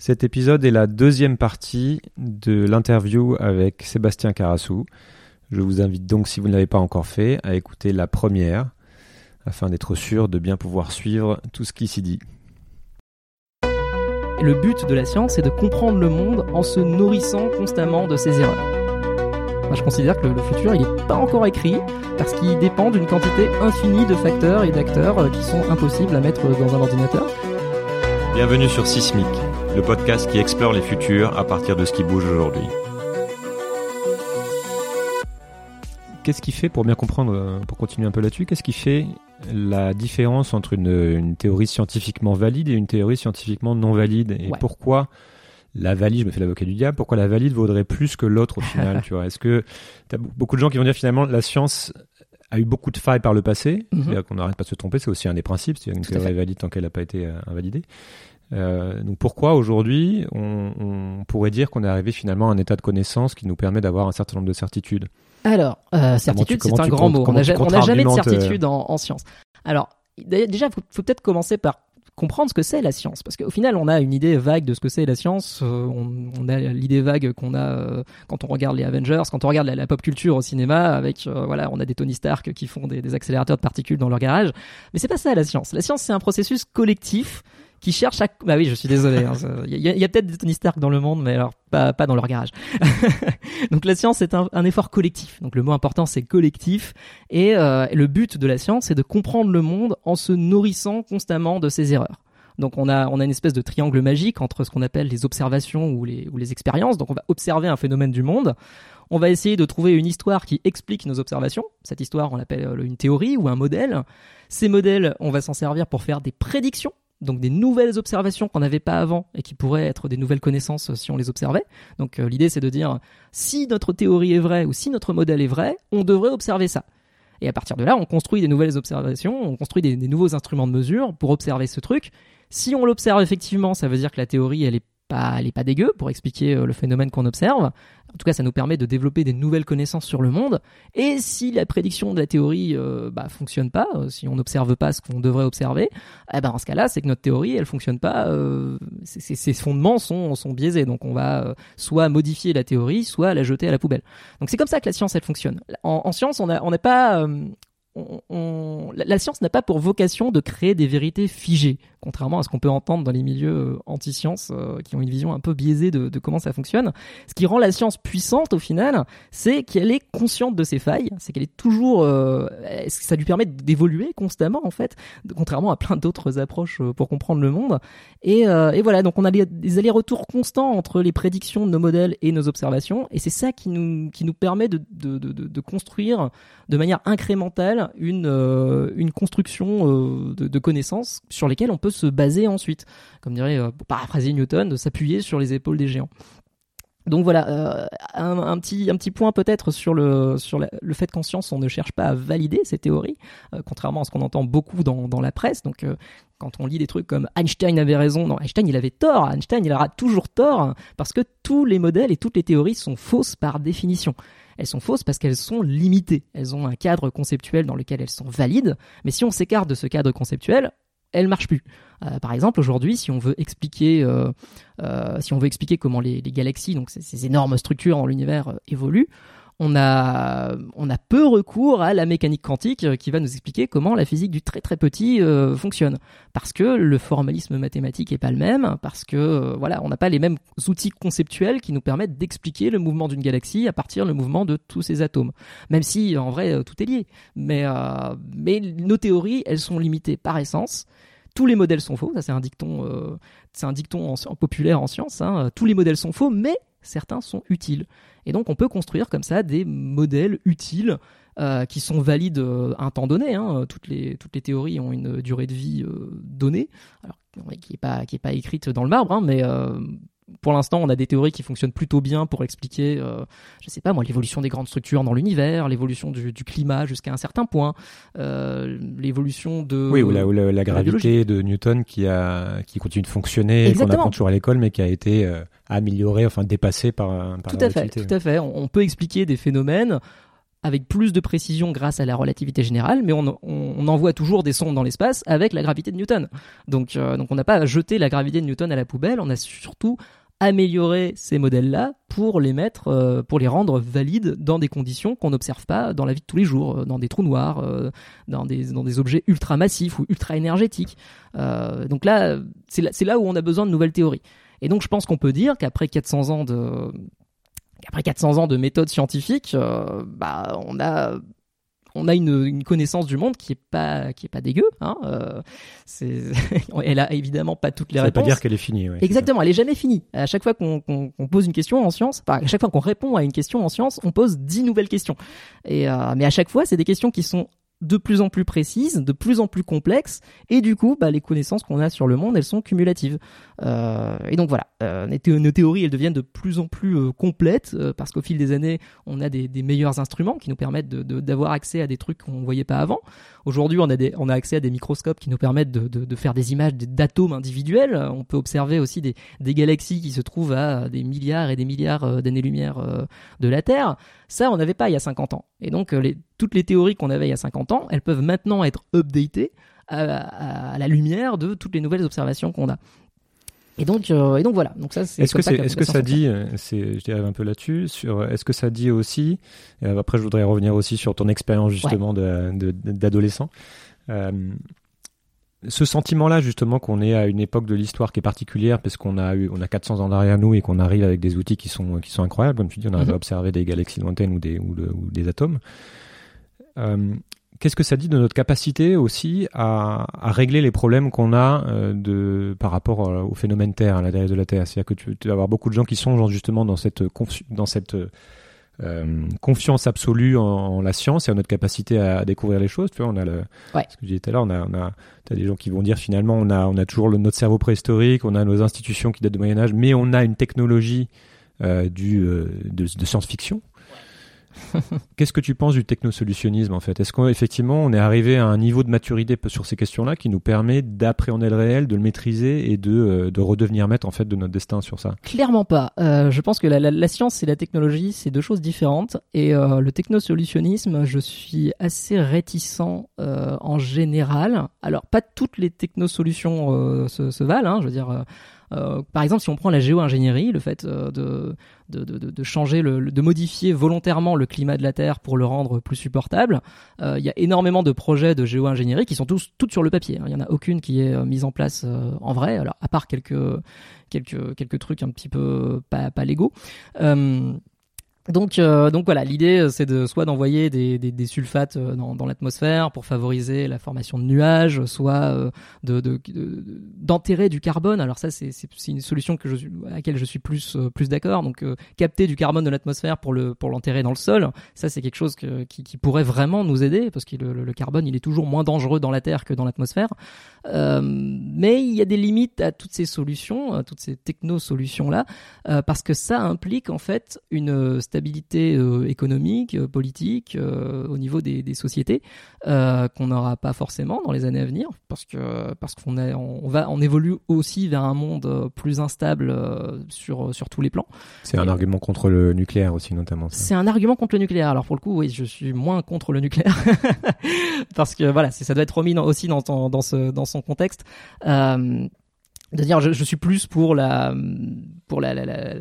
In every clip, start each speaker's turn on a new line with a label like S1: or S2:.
S1: Cet épisode est la deuxième partie de l'interview avec Sébastien Carassou. Je vous invite donc, si vous ne l'avez pas encore fait, à écouter la première, afin d'être sûr de bien pouvoir suivre tout ce qui s'y dit.
S2: Le but de la science, c'est de comprendre le monde en se nourrissant constamment de ses erreurs. Moi, je considère que le futur, il n'est pas encore écrit, parce qu'il dépend d'une quantité infinie de facteurs et d'acteurs euh, qui sont impossibles à mettre dans un ordinateur.
S1: Bienvenue sur Sismic, le podcast qui explore les futurs à partir de ce qui bouge aujourd'hui. Qu'est-ce qui fait, pour bien comprendre, euh, pour continuer un peu là-dessus, qu'est-ce qui fait la différence entre une, théorie scientifiquement valide et une théorie scientifiquement non valide? Et pourquoi la valide, je me fais l'avocat du diable, pourquoi la valide vaudrait plus que l'autre au final tu vois? Est-ce que tu as beaucoup de gens qui vont dire finalement la science a eu beaucoup de failles par le passé, mhm. c'est-à-dire qu'on n'arrête pas de se tromper, c'est aussi un des principes, c'est une théorie valide tant qu'elle n'a pas été euh, invalidée. Euh, donc pourquoi aujourd'hui on, on, pourrait dire qu'on est arrivé finalement à un état de connaissance qui nous permet d'avoir un certain nombre de certitudes
S2: Alors, euh, certitude, c'est un grand mot. On n'a jamais de certitude en, en science. Alors, déjà, il faut, faut peut-être commencer par comprendre ce que c'est la science. Parce qu'au final, on a une idée vague de ce que c'est la science. Euh, on, a l'idée vague qu'on a euh, quand on regarde les Avengers, quand on regarde la, pop culture au cinéma, avec euh, voilà, on a des Tony Stark qui font des, des accélérateurs de particules dans leur garage. Mais c'est pas ça la science. La science, c'est un processus collectif qui cherche à... Bah oui, je suis désolé. Hein, il y a, peut-être des Tony Stark dans le monde, mais alors pas, pas dans leur garage. Donc la science est un, un, effort collectif. Donc le mot important, c'est collectif. Et euh, le but de la science, c'est de comprendre le monde en se nourrissant constamment de ses erreurs. Donc on a, on a une espèce de triangle magique entre ce qu'on appelle les observations ou les, ou les expériences. Donc on va observer un phénomène du monde. On va essayer de trouver une histoire qui explique nos observations. Cette histoire, on l'appelle euh, une théorie ou un modèle. Ces modèles, on va s'en servir pour faire des prédictions donc des nouvelles observations qu'on n'avait pas avant et qui pourraient être des nouvelles connaissances si on les observait. Donc euh, l'idée c'est de dire si notre théorie est vraie ou si notre modèle est vrai, on devrait observer ça. Et à partir de là, on construit des nouvelles observations, on construit des, des nouveaux instruments de mesure pour observer ce truc. Si on l'observe effectivement, ça veut dire que la théorie elle est pas, elle est pas dégueu pour expliquer euh, le phénomène qu'on observe. En tout cas, ça nous permet de développer des nouvelles connaissances sur le monde. Et si la prédiction de la théorie euh, bah, fonctionne pas, euh, si on n'observe pas ce qu'on devrait observer, eh ben, dans ce cas-là, c'est que notre théorie, elle fonctionne pas. Euh, ses, fondements sont, sont biaisés. Donc, on va euh, soit modifier la théorie, soit la jeter à la poubelle. Donc, c'est comme ça que la science, elle fonctionne. En, en science, on n'est on pas la, science n'a pas pour vocation de créer des vérités figées, contrairement à ce qu'on peut entendre dans les milieux euh, anti-science euh, qui ont une vision un peu biaisée de, comment ça fonctionne. Ce qui rend la science puissante au final, c'est qu'elle est consciente de ses failles, c'est qu'elle est toujours, euh, ça lui permet d'évoluer constamment en fait, contrairement à plein d'autres approches pour comprendre le monde. Et, voilà, donc on a des allers-retours constants entre les prédictions de nos modèles et nos observations, et c'est ça qui nous qui nous permet de, de construire de manière incrémentale une, euh, une construction euh, de, connaissances sur lesquelles on peut se baser ensuite. Comme dirait, euh, pour paraphraser Newton, de s'appuyer sur les épaules des géants. Donc voilà, un, petit, un petit point peut-être sur, le, sur le fait qu'en science, on ne cherche pas à valider ces théories, contrairement à ce qu'on entend beaucoup dans, dans la presse. Donc quand on lit des trucs comme Einstein avait raison, non, Einstein il avait tort, Einstein il aura toujours tort, parce que tous les modèles et toutes les théories sont fausses par définition elles sont fausses parce qu'elles sont limitées. Elles ont un cadre conceptuel dans lequel elles sont valides, mais si on s'écarte de ce cadre conceptuel, elles marchent plus. Euh, par exemple, aujourd'hui, si on veut expliquer, euh, euh, si on veut expliquer comment les, galaxies, donc ces, énormes structures dans l'univers, évoluent, on a, on a peu recours à la mécanique quantique euh, qui va nous expliquer comment la physique du très très petit euh, fonctionne. Parce que le formalisme mathématique est pas le même, parce que euh, voilà, on n'a pas les mêmes outils conceptuels qui nous permettent d'expliquer le mouvement d'une galaxie à partir du mouvement de tous ses atomes. Même si en vrai tout est lié. Mais, nos théories, elles sont limitées par essence tous les modèles sont faux, ça c'est un dicton, c'est un dicton en, populaire en science. Hein. Tous les modèles sont faux, mais certains sont utiles. Et donc on peut construire comme ça des modèles utiles euh, qui sont valides euh, un temps donné. Hein. Toutes, les, théories ont une durée de vie euh, donnée, alors, qui n'est pas, pas écrite dans le marbre, hein, mais pour l'instant, on a des théories qui fonctionnent plutôt bien pour expliquer, euh, je sais pas moi, l'évolution des grandes structures dans l'univers, l'évolution du, climat jusqu'à un certain point, euh, l'évolution de
S1: oui ou la, la, gravité de Newton qui a qui continue de fonctionner, qu'on apprend toujours à l'école, mais qui a été euh, améliorée, enfin dépassée par, par
S2: tout à fait, tout à fait. On, peut expliquer des phénomènes avec plus de précision grâce à la relativité générale, mais on, envoie toujours des sondes dans l'espace avec la gravité de Newton. Donc, euh, donc on n'a pas jeté la gravité de Newton à la poubelle, on a surtout amélioré ces modèles-là pour les mettre, euh, pour les rendre valides dans des conditions qu'on n'observe pas dans la vie de tous les jours, euh, dans des trous noirs, dans, des, dans des objets ultra massifs ou ultra énergétiques. donc là, c'est là, là où on a besoin de nouvelles théories. Et donc je pense qu'on peut dire qu'après 400 ans de après 400 ans de méthode scientifique, euh, bah, on a on a une, une, connaissance du monde qui est pas qui est pas dégueu. Hein, euh, c'est, elle a évidemment pas toutes les
S1: ça
S2: réponses.
S1: Ça veut pas dire qu'elle est finie. Ouais,
S2: Exactement, elle est jamais finie. À chaque fois qu'on, qu'on, pose une question en science, à chaque fois qu'on répond à une question en science, on pose dix nouvelles questions. Et euh, mais à chaque fois, c'est des questions qui sont de plus en plus précises, de plus en plus complexes, et du coup, bah, les connaissances qu'on a sur le monde, elles sont cumulatives. Euh, et donc voilà, euh, nos théories, elles deviennent de plus en plus euh, complètes, parce qu'au fil des années, on a des, meilleurs instruments qui nous permettent d'avoir accès à des trucs qu'on ne voyait pas avant. Aujourd'hui, on, a accès à des microscopes qui nous permettent de, faire des images d'atomes individuels. On peut observer aussi des, des, galaxies qui se trouvent à des milliards et des milliards d'années-lumière de la Terre. Ça, on n'avait pas il y a 50 ans. Et donc, les, toutes les théories qu'on avait il y a 50 ans, elles peuvent maintenant être updatées à, la lumière de toutes les nouvelles observations qu'on a. Et donc, euh, et donc voilà. Donc ça,
S1: c'est. Est-ce que, est, ce que ça dit, euh, c'est, je dirais un peu là-dessus, sur, est-ce que ça dit aussi, après je voudrais revenir aussi sur ton expérience justement d'adolescent. Euh, ce sentiment-là, justement, qu'on est à une époque de l'histoire qui est particulière, parce qu'on a eu, on a 400 ans derrière nous et qu'on arrive avec des outils qui sont, qui sont incroyables. Comme tu dis, on arrive à mhm. observer des galaxies lointaines ou des, ou, des atomes. Euh, Qu'est-ce que ça dit de notre capacité aussi à, à régler les problèmes qu'on a euh, de, par rapport euh, au phénomène Terre, à l'intérieur de la Terre? C'est-à-dire que tu, tu, vas avoir beaucoup de gens qui sont justement dans cette, dans cette euh, confiance absolue en, la science et en notre capacité à, découvrir les choses. Tu vois, on a le, ce que je disais tout à l'heure, on a, on a, t'as des gens qui vont dire finalement, on a, on a toujours le, notre cerveau préhistorique, on a nos institutions qui datent du Moyen Âge, mais on a une technologie euh, du, euh, de, de science-fiction. Qu'est-ce que tu penses du technosolutionnisme en fait? Est-ce qu'effectivement on est arrivé à un niveau de maturité sur ces questions-là qui nous permet d'appréhender le réel, de le maîtriser et de, euh, de, redevenir maître en fait de notre destin sur ça?
S2: Clairement pas. Euh, je pense que la, science et la technologie c'est deux choses différentes et euh, le technosolutionnisme je suis assez réticent en général. Alors pas toutes les technosolutions se, valent, hein, je veux dire par exemple, si on prend la géo-ingénierie, le fait euh, de, de, de, de, changer, le, de modifier volontairement le climat de la Terre pour le rendre plus supportable, euh, il y a énormément de projets de géo-ingénierie qui sont tous toutes sur le papier. Hein. Il y en a aucune qui est mise en place en vrai, alors à part quelques quelques quelques trucs un petit peu pas pas légaux. Donc, euh, donc voilà, l'idée euh, c'est de soit d'envoyer des, des, des, sulfates euh, dans, dans l'atmosphère pour favoriser la formation de nuages, soit de, de, d'enterrer du carbone. Alors ça c'est, une solution que je, à laquelle je suis plus plus d'accord. Donc capter du carbone de l'atmosphère pour le pour l'enterrer dans le sol, ça c'est quelque chose que, qui, qui, pourrait vraiment nous aider parce que le, le, carbone il est toujours moins dangereux dans la terre que dans l'atmosphère. Euh, mais il y a des limites à toutes ces solutions, à toutes ces techno solutions là, parce que ça implique en fait une stabilité euh, économique, euh, politique, euh, au niveau des, des sociétés, qu'on n'aura pas forcément dans les années à venir, parce que parce qu'on on va, on évolue aussi vers un monde plus instable sur sur tous les plans.
S1: C'est un argument contre le nucléaire aussi notamment.
S2: C'est un argument contre le nucléaire. Alors pour le coup, oui, je suis moins contre le nucléaire parce que voilà, ça doit être remis aussi dans, dans, dans ce dans son contexte. De dire je, je, suis plus pour la pour la, la, la,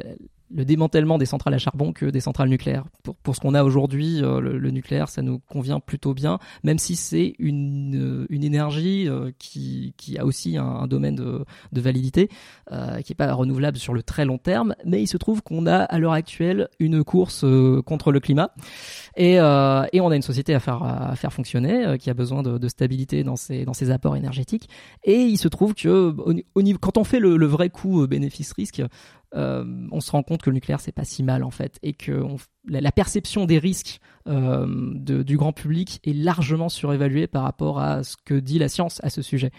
S2: le démantèlement des centrales à charbon que des centrales nucléaires. Pour, pour ce qu'on a aujourd'hui, euh, le, nucléaire, ça nous convient plutôt bien, même si c'est une, euh, une énergie euh, qui, qui a aussi un, domaine de, de validité, qui est pas renouvelable sur le très long terme, mais il se trouve qu'on a à l'heure actuelle une course contre le climat et, et on a une société à faire, fonctionner qui a besoin de, stabilité dans ses, apports énergétiques et il se trouve que quand on fait le, vrai coût bénéfice-risque, euh, on se rend compte que le nucléaire c'est pas si mal en fait et que la, perception des risques euh, du grand public est largement surévaluée par rapport à ce que dit la science à ce sujet.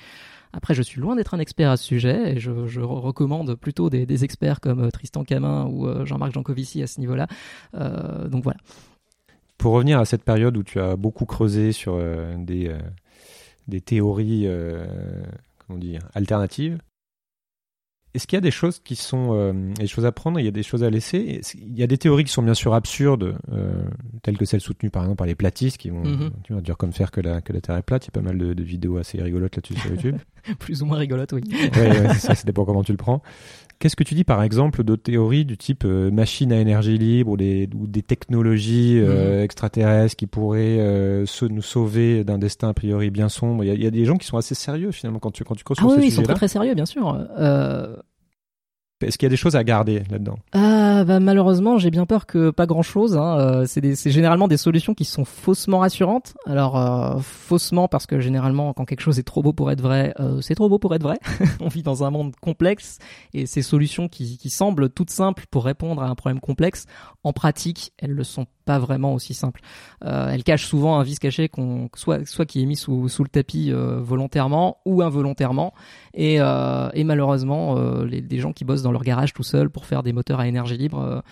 S2: Après, je suis loin d'être un expert à ce sujet et je, recommande plutôt des, experts comme euh, Tristan Camin ou Jean-Marc Jancovici à ce niveau-là. donc voilà.
S1: Pour revenir à cette période où tu as beaucoup creusé sur des, des théories comment dire, alternatives, est-ce qu'il y a des choses qui sont euh, des choses à prendre, il y a des choses à laisser? Il y a des théories qui sont bien sûr absurdes, euh, telles que celles soutenues par exemple par les platistes qui vont mm tu vois, dire comme faire que la, que la Terre est plate. Il y a pas mal de, vidéos assez rigolotes là-dessus sur YouTube.
S2: Plus ou moins rigolotes, oui.
S1: ouais, ça, ça dépend comment tu le prends. Qu'est-ce que tu dis par exemple de théories du type euh, machine à énergie libre ou des, ou des technologies euh, mhm. extraterrestres qui pourraient euh, nous sauver d'un destin a priori bien sombre? Il y, a des gens qui sont assez sérieux finalement quand tu quand tu
S2: creuses ah oui, ils sont très très sérieux bien sûr.
S1: Est-ce qu'il y a des choses à garder là-dedans?
S2: Ah, bah, Malheureusement, j'ai bien peur que pas grand-chose. Hein. Euh, c'est généralement des solutions qui sont faussement rassurantes. Alors, euh, faussement parce que généralement, quand quelque chose est trop beau pour être vrai, euh, c'est trop beau pour être vrai. On vit dans un monde complexe et ces solutions qui, semblent toutes simples pour répondre à un problème complexe, en pratique, elles le sont pas vraiment aussi simple. Euh, elle cache souvent un vice caché soit qui est mis sous, le tapis volontairement ou involontairement. Et, malheureusement, les, gens qui bossent dans leur garage tout seuls pour faire des moteurs à énergie libre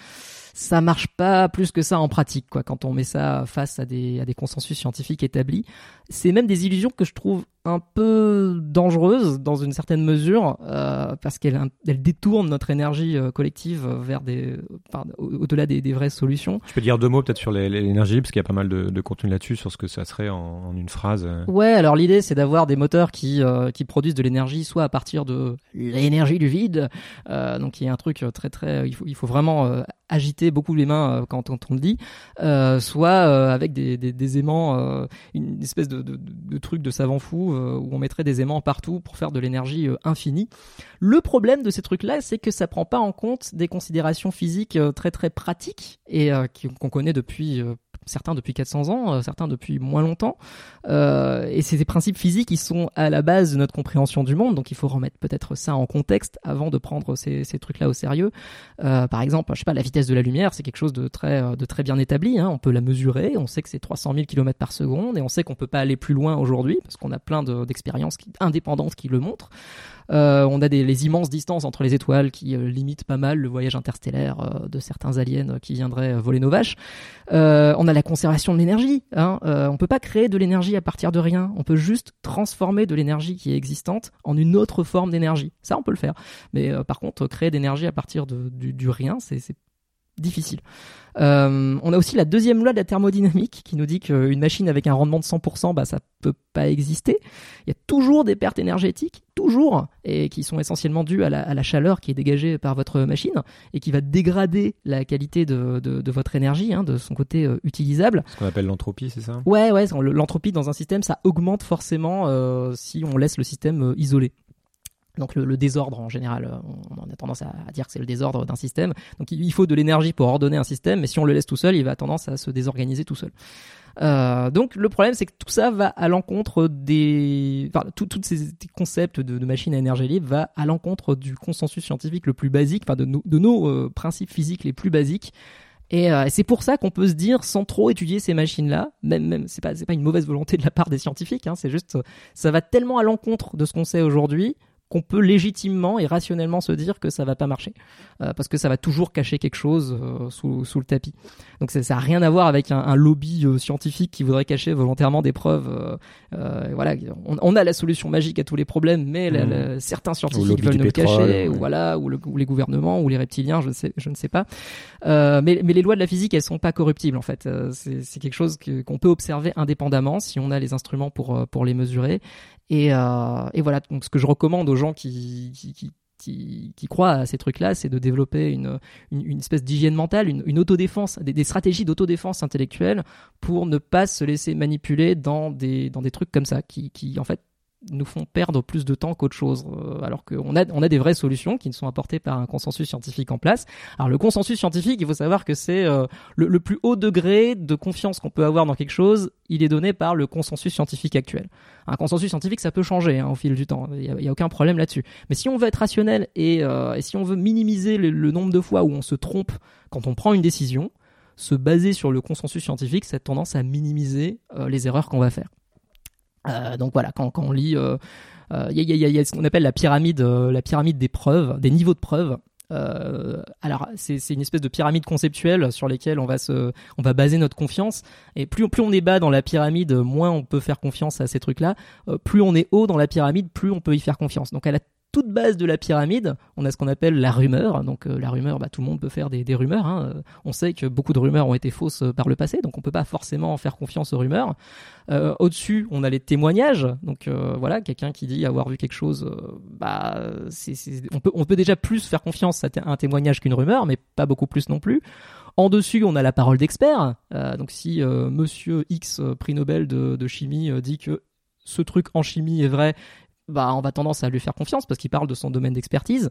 S2: ça marche pas plus que ça en pratique quand on met ça face à des consensus scientifiques établis. C'est même des illusions que je trouve un peu dangereuse dans une certaine mesure euh, parce qu'elle elle détourne notre énergie euh, collective vers des au-delà des, des, vraies solutions.
S1: Je peux dire deux mots peut-être sur l'énergie parce qu'il y a pas mal de, de contenu là-dessus sur ce que ça serait en, en une phrase.
S2: Ouais, alors l'idée c'est d'avoir des moteurs qui euh, qui produisent de l'énergie soit à partir de l'énergie du vide, euh, donc il y a un truc très très il faut il faut vraiment agiter beaucoup les mains quand, on le dit, soit avec des, des, des aimants, une espèce de, de, de, truc de savant fou euh, où on mettrait des aimants partout pour faire de l'énergie euh, infinie. Le problème de ces trucs-là, c'est que ça prend pas en compte des considérations physiques euh, très très pratiques et qu'on connaît depuis certains depuis 400 ans, euh, certains depuis moins longtemps. Euh, et c'est des principes physiques qui sont à la base de notre compréhension du monde, donc il faut remettre peut-être ça en contexte avant de prendre ces, trucs-là au sérieux. Euh, par exemple, je sais pas, la vitesse de la lumière, c'est quelque chose de très, de très bien établi. Hein. On peut la mesurer, on sait que c'est 300 000 km par seconde, et on sait qu'on peut pas aller plus loin aujourd'hui parce qu'on a plein d'expériences indépendantes qui le montrent. Euh, on a des, les immenses distances entre les étoiles qui euh, limitent pas mal le voyage interstellaire euh, de certains aliens qui viendraient voler nos vaches. on a la conservation de l'énergie. Hein. on peut pas créer de l'énergie à partir de rien. On peut juste transformer de l'énergie qui est existante en une autre forme d'énergie. Ça, on peut le faire. Mais par contre, créer d'énergie à partir de, du, du rien, c'est difficile. Euh, on a aussi la deuxième loi de la thermodynamique qui nous dit qu'une machine avec un rendement de 100%, bah, ça peut pas exister. Il y a toujours des pertes énergétiques, toujours, et qui sont essentiellement dues à la, chaleur qui est dégagée par votre machine et qui va dégrader la qualité de, votre énergie, hein, de son côté euh, utilisable.
S1: Ce qu'on appelle l'entropie, c'est ça?
S2: Ouais, ouais. L'entropie dans un système, ça augmente forcément euh, si on laisse le système isolé. Donc le, désordre en général, euh, on, a tendance à, dire que c'est le désordre d'un système. Donc il, faut de l'énergie pour ordonner un système, mais si on le laisse tout seul, il va tendance à se désorganiser tout seul. Euh, donc le problème, c'est que tout ça va à l'encontre des, tous ces concepts de, de machines à énergie libre va à l'encontre du consensus scientifique le plus basique, enfin de, nos euh, principes physiques les plus basiques. Et c'est pour ça qu'on peut se dire, sans trop étudier ces machines-là, même, même c'est pas, pas une mauvaise volonté de la part des scientifiques, hein, c'est juste, ça va tellement à l'encontre de ce qu'on sait aujourd'hui qu'on peut légitimement et rationnellement se dire que ça va pas marcher euh, parce que ça va toujours cacher quelque chose euh, sous, sous, le tapis. Donc ça, ça a rien à voir avec un, un lobby euh, scientifique qui voudrait cacher volontairement des preuves. voilà, on, on, a la solution magique à tous les problèmes, mais mmh. certains scientifiques veulent nous le cacher, ou voilà, ou, le, ou, les gouvernements, ou les reptiliens, je ne sais, je ne sais pas. mais, mais les lois de la physique, elles sont pas corruptibles en fait. c'est quelque chose qu'on peut observer indépendamment si on a les instruments pour pour les mesurer. Et, euh, et voilà, donc ce que je recommande aux gens qui, qui, qui qui, croient à ces trucs-là, c'est de développer une, une, une espèce d'hygiène mentale, une, une autodéfense, des, des stratégies d'autodéfense intellectuelle pour ne pas se laisser manipuler dans des, dans des trucs comme ça, qui, qui en fait nous font perdre plus de temps qu'autre chose, euh, alors qu'on a, on a des vraies solutions qui ne sont apportées par un consensus scientifique en place. Alors le consensus scientifique, il faut savoir que c'est euh, le, plus haut degré de confiance qu'on peut avoir dans quelque chose, il est donné par le consensus scientifique actuel. Un consensus scientifique, ça peut changer hein, au fil du temps, il n'y a, aucun problème là-dessus. Mais si on veut être rationnel et, euh, si on veut minimiser le, nombre de fois où on se trompe quand on prend une décision, se baser sur le consensus scientifique, a tendance à minimiser les erreurs qu'on va faire. Euh, donc voilà, quand, quand on lit, il euh, euh, y, a, y, y, a, ce qu'on appelle la pyramide, la pyramide des preuves, des niveaux de preuves. Euh, alors c'est une espèce de pyramide conceptuelle sur lesquelles on va se, on va baser notre confiance. Et plus, plus on est bas dans la pyramide, moins on peut faire confiance à ces trucs-là. plus on est haut dans la pyramide, plus on peut y faire confiance. Donc elle a toute base de la pyramide, on a ce qu'on appelle la rumeur. Donc la rumeur, bah, tout le monde peut faire des, rumeurs. Hein. On sait que beaucoup de rumeurs ont été fausses par le passé, donc on peut pas forcément faire confiance aux rumeurs. Au-dessus, on a les témoignages. Donc voilà, quelqu'un qui dit avoir vu quelque chose, bah, on, peut, déjà plus faire confiance à un témoignage qu'une rumeur, mais pas beaucoup plus non plus. En dessus, on a la parole d'expert. Euh, donc si euh, Monsieur X, euh, prix Nobel de, chimie, dit que ce truc en chimie est vrai, bah on va tendance à lui faire confiance parce qu'il parle de son domaine d'expertise.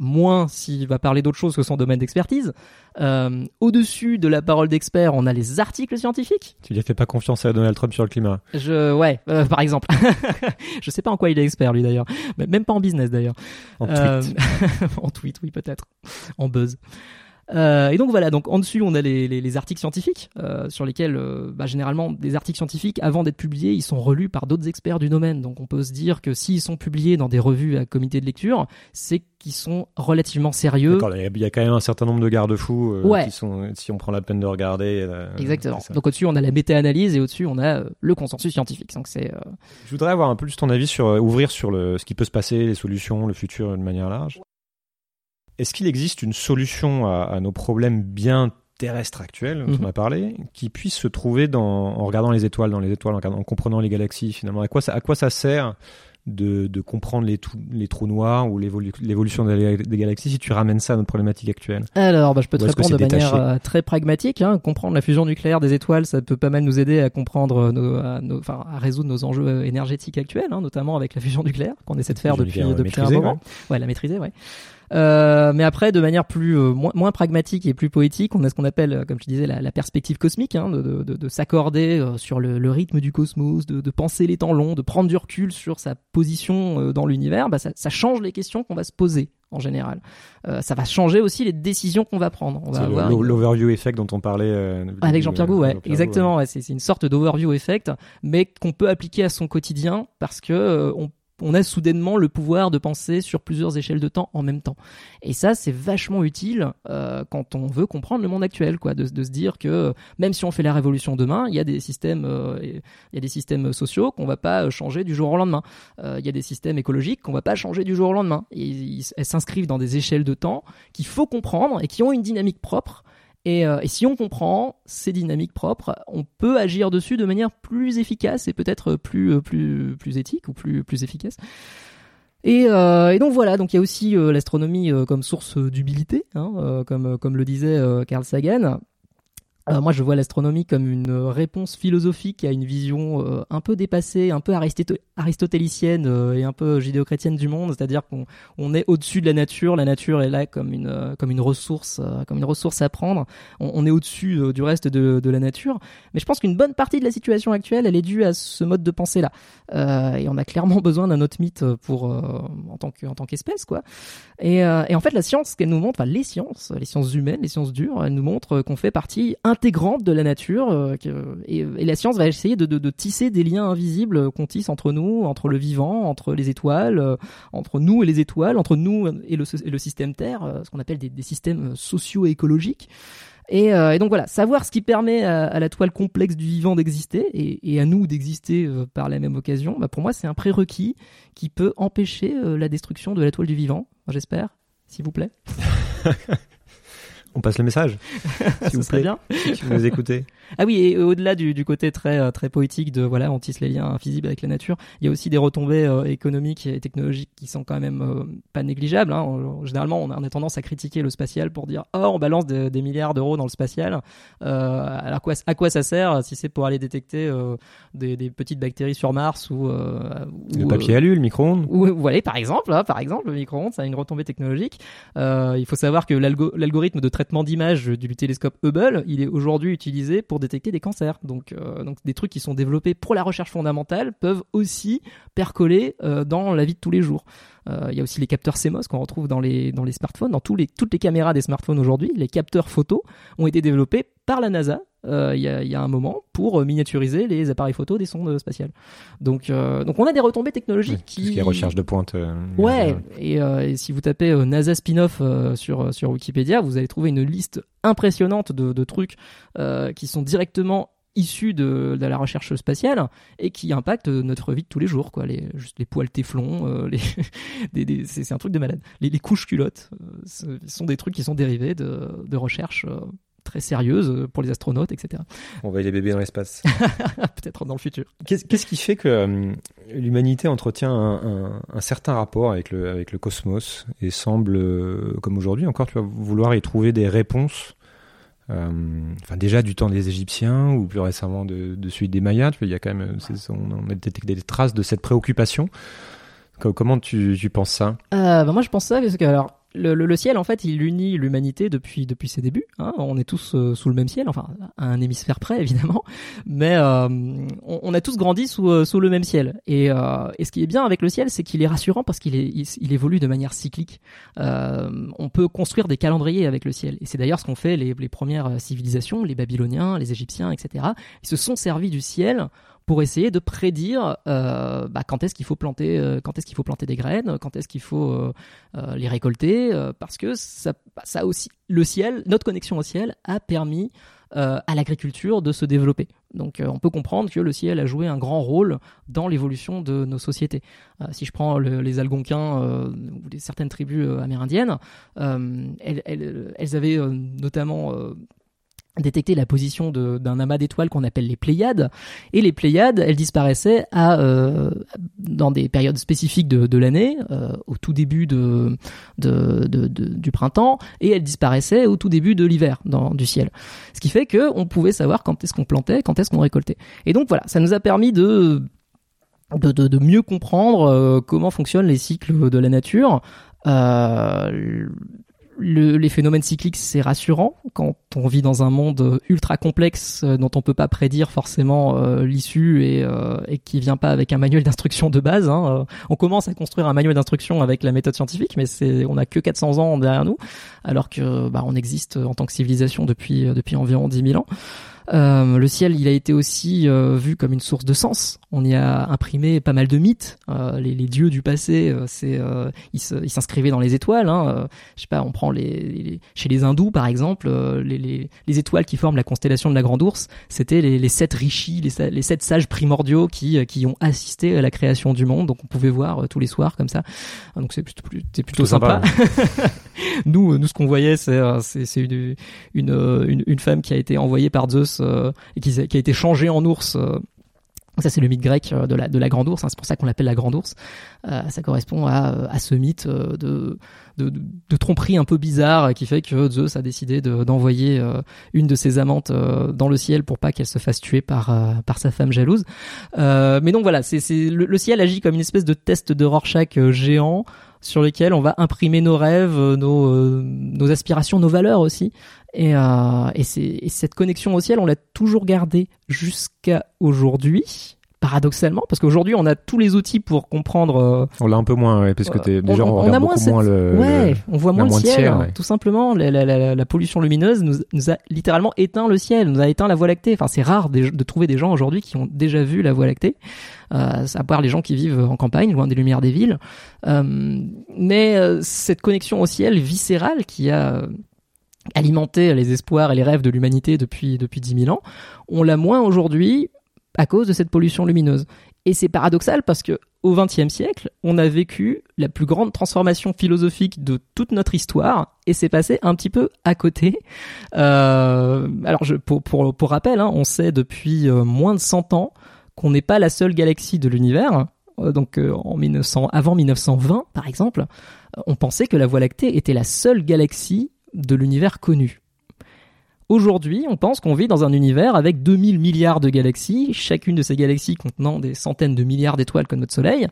S2: Moins s'il va parler d'autre chose que son domaine d'expertise. Au-dessus de la parole d'expert, on a les articles scientifiques.
S1: Tu lui fais pas confiance à Donald Trump sur le climat
S2: Je, ouais, par exemple. je sais pas en quoi il est expert lui d'ailleurs, même pas en business d'ailleurs.
S1: En tweet.
S2: en tweet, oui peut-être. En buzz. Euh, et donc voilà, donc en dessus on a les, les, les articles scientifiques euh, sur lesquels euh, bah, généralement des articles scientifiques avant d'être publiés ils sont relus par d'autres experts du domaine. Donc on peut se dire que s'ils sont publiés dans des revues à comité de lecture, c'est qu'ils sont relativement sérieux.
S1: Il y a quand même un certain nombre de garde-fous euh, qui sont si on prend la peine de regarder.
S2: Exactement. Donc au-dessus on a la méta-analyse et au-dessus on a le consensus scientifique. Donc c'est.
S1: Je voudrais avoir un peu plus ton avis sur ouvrir sur le, ce qui peut se passer, les solutions, le futur de manière large. Est-ce qu'il existe une solution à, nos problèmes bien terrestres actuels dont on mhm. a parlé, qui puisse se trouver dans, en regardant les étoiles, dans les étoiles, en, comprenant les galaxies finalement? À quoi ça, à quoi ça sert de, de comprendre les, les, trous noirs ou l'évolution des, galaxies si tu ramènes ça à notre problématique actuelle?
S2: Alors, bah, je peux te répondre de manière euh, très pragmatique. Hein. Comprendre la fusion nucléaire des étoiles, ça peut pas mal nous aider à comprendre, nos, à, enfin, à résoudre nos enjeux énergétiques actuels, hein, notamment avec la fusion nucléaire qu'on essaie de faire depuis, depuis un moment. Ouais. ouais, la maîtriser, ouais. Euh, mais après, de manière plus euh, moins, moins, pragmatique et plus poétique, on a ce qu'on appelle, euh, comme je disais, la, la perspective cosmique, hein, de, de, de s'accorder sur le, le, rythme du cosmos, de, de, penser les temps longs, de prendre du recul sur sa position dans l'univers. Bah, ça, ça, change les questions qu'on va se poser en général. Euh, ça va changer aussi les décisions qu'on va prendre. On va
S1: l'overview effect dont on parlait
S2: avec Jean-Pierre Gou, ouais, exactement. Ouais. C'est une sorte d'overview effect, mais qu'on peut appliquer à son quotidien parce que on on a soudainement le pouvoir de penser sur plusieurs échelles de temps en même temps. Et ça, c'est vachement utile euh, quand on veut comprendre le monde actuel, quoi, de, se dire que même si on fait la révolution demain, il y a des systèmes, euh, il y a des systèmes sociaux qu'on va pas changer du jour au lendemain. Euh, il y a des systèmes écologiques qu'on va pas changer du jour au lendemain. Et, elles s'inscrivent dans des échelles de temps qu'il faut comprendre et qui ont une dynamique propre euh, et, si on comprend ces dynamiques propres, on peut agir dessus de manière plus efficace et peut-être plus, euh, plus, plus éthique ou plus, plus efficace. Et, euh, et donc voilà, donc il y a aussi l'astronomie comme source d'humilité, hein, comme, comme le disait Carl Sagan. Euh, moi, je vois l'astronomie comme une réponse philosophique à une vision euh, un peu dépassée, un peu aristotélicienne euh, et un peu judéo-chrétienne du monde, c'est-à-dire qu'on on est au-dessus de la nature, la nature est là comme une comme une ressource, comme une ressource à prendre. On, est au-dessus du reste de, de, la nature, mais je pense qu'une bonne partie de la situation actuelle, elle est due à ce mode de pensée-là, et on a clairement besoin d'un autre mythe pour en tant tant qu'espèce, quoi. Et, et en fait, la science, qu'elle nous montre, enfin les sciences, les sciences humaines, les sciences dures, elles nous montrent qu'on fait partie intégrante de la nature euh, et, la science va essayer de, tisser des liens invisibles qu'on tisse entre nous, entre le vivant, entre les étoiles, euh, entre nous et les étoiles, entre nous et le, système Terre, euh, ce qu'on appelle des, systèmes socio-écologiques. Et, donc voilà, savoir ce qui permet à, la toile complexe du vivant d'exister et, à nous d'exister par la même occasion, bah pour moi c'est un prérequis qui peut empêcher la destruction de la toile du vivant, j'espère, s'il vous plaît.
S1: On passe le message.
S2: S'il vous plaît. bien.
S1: Si vous nous écoutez.
S2: Ah oui, et au-delà du, du, côté très euh, très poétique de voilà, on tisse les liens invisibles avec la nature, il y a aussi des retombées euh, économiques et technologiques qui sont quand même euh, pas négligeables. Hein. généralement, on a, on a, tendance à critiquer le spatial pour dire oh on balance des milliards d'euros dans le spatial. alors quoi, à quoi ça sert si c'est pour aller détecter des, des, petites bactéries sur Mars ou,
S1: le papier alu, le micro-ondes.
S2: Ou voilà, par exemple, hein, par exemple, le micro-ondes, ça a une retombée technologique. il faut savoir que l'algorithme de traitement d'image du télescope Hubble, il est aujourd'hui utilisé pour détecter des cancers. Donc, euh, des trucs qui sont développés pour la recherche fondamentale peuvent aussi percoler euh, dans la vie de tous les jours. Euh, il y a aussi les capteurs CMOS qu'on retrouve dans les, dans les smartphones, dans tous les, toutes les caméras des smartphones aujourd'hui. Les capteurs photo ont été développés par la NASA il y, a, y, a, un moment pour miniaturiser les appareils photo des sondes spatiales. Donc, donc on a des retombées technologiques qui...
S1: qui est recherche de pointe.
S2: ouais, et, et, si vous tapez NASA spin-off sur, sur Wikipédia, vous allez trouver une liste impressionnante de, de trucs qui sont directement issus de, de, la recherche spatiale et qui impactent notre vie de tous les jours quoi les juste les poils téflons euh, les c'est un truc de malade les, les couches culottes ce sont des trucs qui sont dérivés de, de recherches très sérieuse pour les astronautes, etc.
S1: On va les bébés dans l'espace.
S2: Peut-être dans le futur.
S1: Qu'est-ce qui fait que euh, l'humanité entretient un, un, certain rapport avec le, avec le cosmos et semble, euh, comme aujourd'hui encore, tu vas vouloir y trouver des réponses euh, enfin déjà du temps des Égyptiens ou plus récemment de, celui des Mayas, il y a quand même, on, a détecté des traces de cette préoccupation. Comment tu, tu penses ça?
S2: Euh, bah Moi je pense ça parce que alors le, ciel, en fait, il unit l'humanité depuis depuis ses débuts. Hein. On est tous euh, sous le même ciel, enfin à un hémisphère près évidemment, mais euh, on, a tous grandi sous euh, sous le même ciel. Et, et ce qui est bien avec le ciel, c'est qu'il est rassurant parce qu'il est il, évolue de manière cyclique. on peut construire des calendriers avec le ciel, et c'est d'ailleurs ce qu'ont fait les, les premières civilisations, les Babyloniens, les Égyptiens, etc. Ils se sont servis du ciel pour essayer de prédire euh, bah, quand est-ce qu'il faut planter, euh, quand est-ce qu'il faut planter des graines, quand est-ce qu'il faut euh, les récolter, parce que ça, bah, ça aussi, le ciel, notre connexion au ciel a permis à l'agriculture de se développer. Donc on peut comprendre que le ciel a joué un grand rôle dans l'évolution de nos sociétés. si je prends les Algonquins ou certaines tribus amérindiennes, elles, avaient notamment détecter la position d'un amas d'étoiles qu'on appelle les Pléiades. Et les Pléiades elles disparaissaient à euh, dans des périodes spécifiques de, de l'année euh, au tout début de, de, de, du printemps et elles disparaissaient au tout début de l'hiver du ciel. Ce qui fait que on pouvait savoir quand est-ce qu'on plantait quand est-ce qu'on récoltait. Et donc voilà ça nous a permis de, de mieux comprendre euh, comment fonctionnent les cycles de la nature. Euh, le, les phénomènes cycliques, c'est rassurant quand on vit dans un monde ultra complexe euh, dont on peut pas prédire forcément euh, l'issue et, euh, et qui vient pas avec un manuel d'instruction de base. Hein. On commence à construire un manuel d'instruction avec la méthode scientifique, mais c'est on a que 400 ans derrière nous, alors que bah, on existe en tant que civilisation depuis depuis environ 10 000 ans. Euh, le ciel, il a été aussi euh, vu comme une source de sens. On y a imprimé pas mal de mythes. Euh, les, les, dieux du passé, c'est ils s'inscrivaient dans les étoiles. Hein. je sais pas, on prend les, chez les hindous par exemple, les, les, les, étoiles qui forment la constellation de la Grande Ourse, c'était les, sept rishis, les, sept sages primordiaux qui qui ont assisté à la création du monde. Donc on pouvait voir tous les soirs comme ça. Donc c'est plutôt, plutôt, sympa. nous, nous ce qu'on voyait, c'est une, une femme qui a été envoyée par Zeus euh, et qui, a été changé en ours. Euh. Ça, c'est le mythe grec euh, de la, de la grande ours. Hein. c'est pour ça qu'on l'appelle la grande ours. ça correspond à, ce mythe de, tromperie un peu bizarre qui fait que Zeus a décidé d'envoyer une de ses amantes dans le ciel pour pas qu'elle se fasse tuer par, sa femme jalouse. mais donc voilà, le, ciel agit comme une espèce de test de Rorschach géant sur lequel on va imprimer nos rêves, nos aspirations, nos valeurs aussi. Et, euh, et, et, cette connexion au ciel, on l'a toujours gardée jusqu'à aujourd'hui paradoxalement, parce qu'aujourd'hui on a tous les outils pour comprendre. Euh,
S1: on l'a un peu moins, ouais, parce que t'es, déjà on, a moins, moins le,
S2: ouais, on voit moins le ciel, tout simplement. La, la, la, la, pollution lumineuse nous, nous, a littéralement éteint le ciel, nous a éteint la Voie lactée. Enfin, c'est rare de, de, trouver des gens aujourd'hui qui ont déjà vu la Voie lactée, euh, à part les gens qui vivent en campagne, loin des lumières des villes. Euh, mais euh, cette connexion au ciel viscérale qui a alimenter les espoirs et les rêves de l'humanité depuis depuis 10 000 ans, on l'a moins aujourd'hui à cause de cette pollution lumineuse. Et c'est paradoxal parce que au XXe siècle, on a vécu la plus grande transformation philosophique de toute notre histoire, et c'est passé un petit peu à côté. Euh, alors, pour, pour, rappel, hein, on sait depuis euh, moins de 100 ans qu'on n'est pas la seule galaxie de l'univers. Euh, donc, en 1900, avant 1920, par exemple, on pensait que la Voie lactée était la seule galaxie de l'univers connu. Aujourd'hui, on pense qu'on vit dans un univers avec 2000 milliards de galaxies, chacune de ces galaxies contenant des centaines de milliards d'étoiles comme notre Soleil,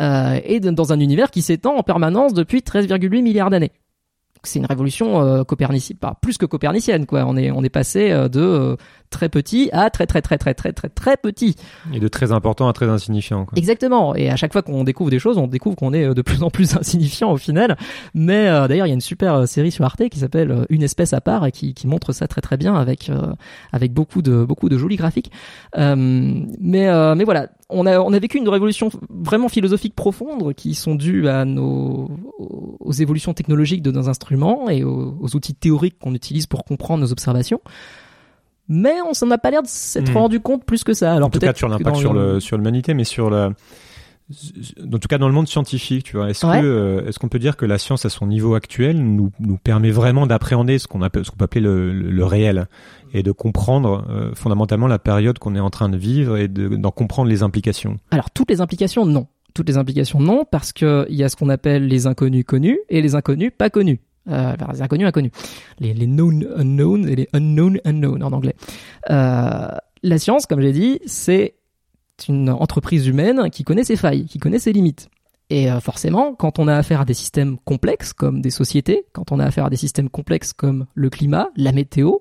S2: euh, et dans un univers qui s'étend en permanence depuis 13,8 milliards d'années c'est une révolution euh, copernicienne, pas plus que copernicienne quoi. On est on est passé euh, de euh, très petit à très très très très très très très petit.
S1: Et de très important à très insignifiant. Quoi.
S2: Exactement. Et à chaque fois qu'on découvre des choses, on découvre qu'on est de plus en plus insignifiant au final. Mais d'ailleurs, il y a une super série sur Arte qui s'appelle Une espèce à part et qui, qui montre ça très très bien avec avec beaucoup de beaucoup de jolis graphiques. mais mais voilà, on a on a vécu une révolution vraiment philosophique profonde qui sont dues à nos aux évolutions technologiques de nos instruments et aux, outils théoriques qu'on utilise pour comprendre nos observations. mais on s'en a pas l'air de s'être hmm. rendu compte plus que ça. Alors
S1: en tout cas sur l'impact sur le sur l'humanité, mais sur la en tout cas dans le monde scientifique, tu vois, est-ce que euh, est-ce qu'on peut dire que la science à son niveau actuel nous nous permet vraiment d'appréhender ce qu'on appelle ce qu'on peut appeler le, le, réel et de comprendre euh, fondamentalement la période qu'on est en train de vivre et d'en comprendre les implications?
S2: Alors toutes les implications non, toutes les implications non parce que il y a ce qu'on appelle les inconnus connus et les inconnus pas connus. Euh, les inconnus inconnus, les, les known unknown et les unknown unknown en anglais. Euh, la science, comme j'ai dit, c'est une entreprise humaine qui connaît ses failles, qui connaît ses limites. Et euh, forcément, quand on a affaire à des systèmes complexes comme des sociétés, quand on a affaire à des systèmes complexes comme le climat, la météo,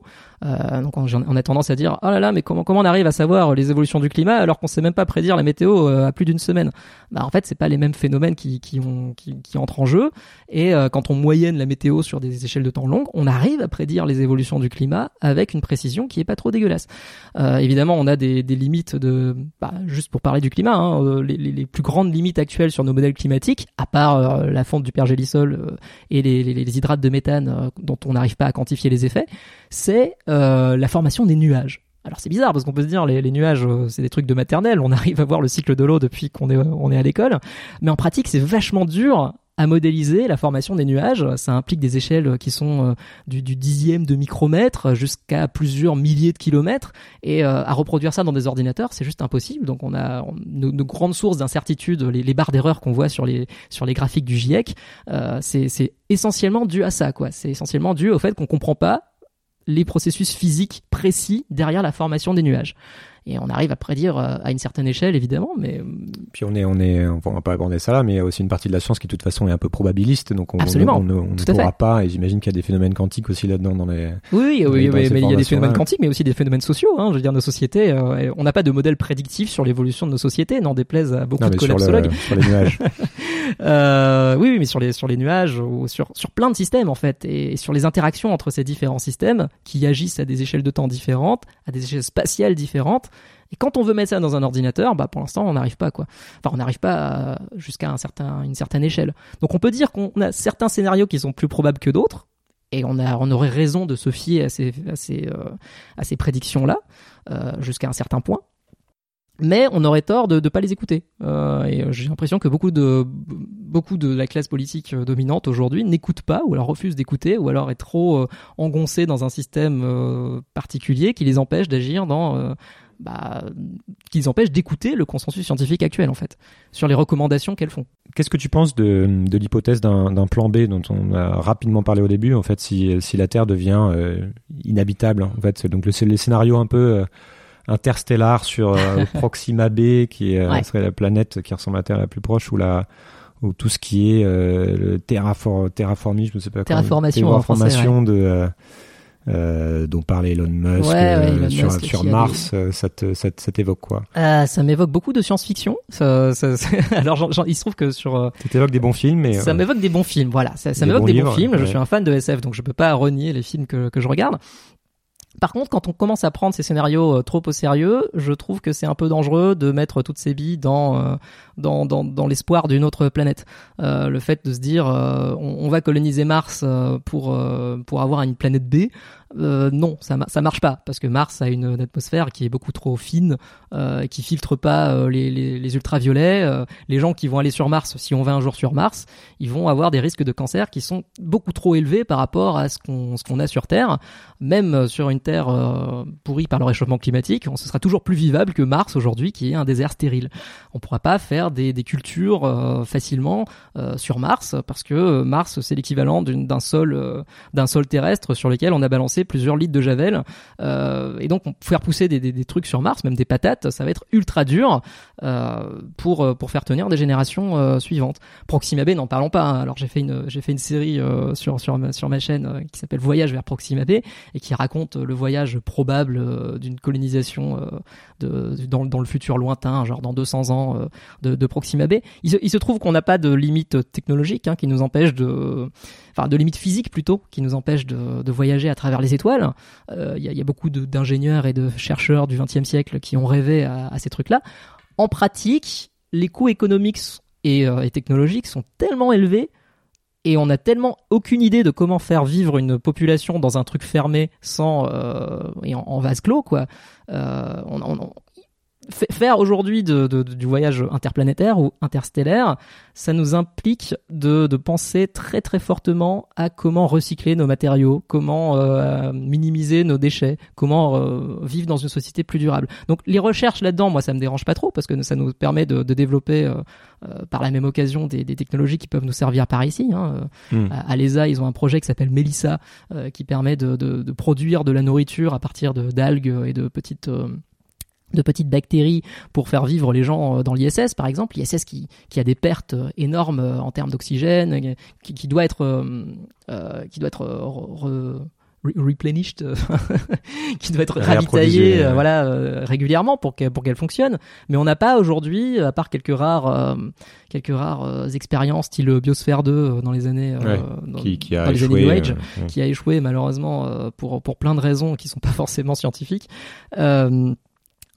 S2: donc on, a tendance à dire oh là là mais comment comment on arrive à savoir les évolutions du climat alors qu'on sait même pas prédire la météo euh, à plus d'une semaine? Bah en fait c'est pas les mêmes phénomènes qui qui, ont, qui, qui entrent en jeu et euh, quand on moyenne la météo sur des échelles de temps longues on arrive à prédire les évolutions du climat avec une précision qui est pas trop dégueulasse. Euh, évidemment on a des, des limites de bah, juste pour parler du climat hein, les, les, les, plus grandes limites actuelles sur nos modèles climatiques à part la fonte du pergélisol et les, les, hydrates de méthane dont on n'arrive pas à quantifier les effets c'est euh, la formation des nuages. Alors c'est bizarre parce qu'on peut se dire les, les nuages euh, c'est des trucs de maternelle, on arrive à voir le cycle de l'eau depuis qu'on est on est à l'école, mais en pratique c'est vachement dur à modéliser la formation des nuages. Ça implique des échelles qui sont euh, du, dixième de micromètre jusqu'à plusieurs milliers de kilomètres. Et à reproduire ça dans des ordinateurs, c'est juste impossible. Donc on a nos, grandes sources d'incertitude, les, barres d'erreur qu'on voit sur les, sur les graphiques du GIEC, c'est essentiellement dû à ça. quoi. C'est essentiellement dû au fait qu'on comprend pas les processus physiques précis derrière la formation des nuages et on arrive à prédire euh, à une certaine échelle évidemment mais euh,
S1: puis on est on est on va pas aborder ça là mais il y a aussi une partie de la science qui de toute façon est un peu probabiliste donc on,
S2: Absolument.
S1: on, on, ne pourra pas et j'imagine qu'il y a des phénomènes quantiques aussi là-dedans dans les
S2: oui oui, mais, il y a des phénomènes quantiques mais aussi des phénomènes sociaux hein. je veux dire nos sociétés euh, on n'a pas de modèle prédictif sur l'évolution de nos sociétés n'en déplaise à beaucoup de collapsologues
S1: sur, les nuages
S2: euh, oui, mais sur les sur les nuages ou sur sur plein de systèmes en fait et sur les interactions entre ces différents systèmes qui agissent à des échelles de temps différentes à des échelles spatiales différentes et quand on veut mettre ça dans un ordinateur, bah pour l'instant on n'arrive pas quoi. Enfin on n'arrive pas jusqu'à un certain, une certaine échelle. Donc on peut dire qu'on a certains scénarios qui sont plus probables que d'autres. Et on, a, on aurait raison de se fier à ces, à ces, euh, prédictions-là euh, jusqu'à un certain point mais on aurait tort de ne pas les écouter. Euh, et j'ai l'impression que beaucoup de beaucoup de la classe politique dominante aujourd'hui n'écoute pas, ou alors refuse d'écouter, ou alors est trop euh, dans un système euh, particulier qui les empêche d'agir dans euh, bah, qui les empêche d'écouter le consensus scientifique actuel en fait sur les recommandations qu'elles font.
S1: Qu'est-ce que tu penses de, de l'hypothèse d'un plan B dont on a rapidement parlé au début en fait si, si la Terre devient inhabitable en fait donc le, les scénarios un peu interstellar sur euh, Proxima B, qui euh, serait la planète qui ressemble à la Terre la plus proche, ou la ou tout ce qui est euh, le terrafor terraformisme, je ne sais pas
S2: terraformation,
S1: terraformation de euh, dont parlait Elon Musk, sur, sur Mars, ça, te, ça, t'évoque quoi?
S2: Ça m'évoque beaucoup de science-fiction. Ça, ça, alors, il se trouve que sur.
S1: ça t'évoque des bons films, mais.
S2: Ça m'évoque des bons films, voilà. Ça, ça m'évoque des bons films. Je suis un fan de SF, donc je peux pas renier les films que, que je regarde. Par contre, quand on commence à prendre ces scénarios euh, trop au sérieux, je trouve que c'est un peu dangereux de mettre toutes ces billes dans euh, dans, l'espoir d'une autre planète. Euh, le fait de se dire on, on, va coloniser Mars pour pour avoir une planète B, euh, non, ça, ça marche pas parce que Mars a une, atmosphère qui est beaucoup trop fine, euh, qui filtre pas euh, les, ultraviolets. Euh, les gens qui vont aller sur Mars, si on va un jour sur Mars, ils vont avoir des risques de cancer qui sont beaucoup trop élevés par rapport à ce qu'on ce a sur Terre. Même sur une Terre pourrie par le réchauffement climatique, on, ce sera toujours plus vivable que Mars aujourd'hui, qui est un désert stérile. On pourra pas faire des, cultures facilement sur Mars parce que Mars c'est l'équivalent d'un sol d'un sol terrestre sur lequel on a balancé plusieurs litres de javel. Euh, et donc, faire pousser des, trucs sur Mars, même des patates, ça va être ultra dur euh, pour euh, pour faire tenir des générations euh, suivantes. Proxima B, n'en parlons pas. Hein. Alors, j'ai fait une j'ai fait une série euh, sur sur ma, chaîne qui s'appelle Voyage vers Proxima B et qui raconte le voyage probable d'une colonisation de, dans, dans le futur lointain, genre dans 200 ans de Proxima B. Il se, il trouve qu'on n'a pas de limite technologique hein, qui nous empêche de enfin de limite physique plutôt, qui nous empêche de, voyager à travers les étoiles. Il euh, y, a, y, a, beaucoup d'ingénieurs et de chercheurs du XXe siècle qui ont rêvé à, ces trucs-là. En pratique, les coûts économiques et, euh, et, technologiques sont tellement élevés et on a tellement aucune idée de comment faire vivre une population dans un truc fermé sans et en, vase clos quoi. on, faire aujourd'hui de, du voyage interplanétaire ou interstellaire, ça nous implique de, penser très très fortement à comment recycler nos matériaux, comment euh, minimiser nos déchets, comment euh, vivre dans une société plus durable. Donc les recherches là-dedans, moi ça me dérange pas trop parce que ça nous permet de, développer euh, par la même occasion des, des, technologies qui peuvent nous servir par ici. Hein. Hmm. À, l'ESA, ils ont un projet qui s'appelle Melissa qui permet de, produire de la nourriture à partir d'algues et de petites de petites bactéries pour faire vivre les gens euh, dans l'ISS par exemple. l'ISS qui, qui a des pertes euh, énormes euh, en termes d'oxygène qui, qui, doit être euh, qui doit être replenished qui doit être ravitaillé voilà régulièrement pour qu'elle pour qu'elle fonctionne. Mais on n'a pas aujourd'hui à part quelques rares quelques rares expériences style Biosphère 2 dans les années
S1: qui, qui, a échoué, Age,
S2: qui a échoué malheureusement pour pour plein de raisons qui sont pas forcément scientifiques. Euh,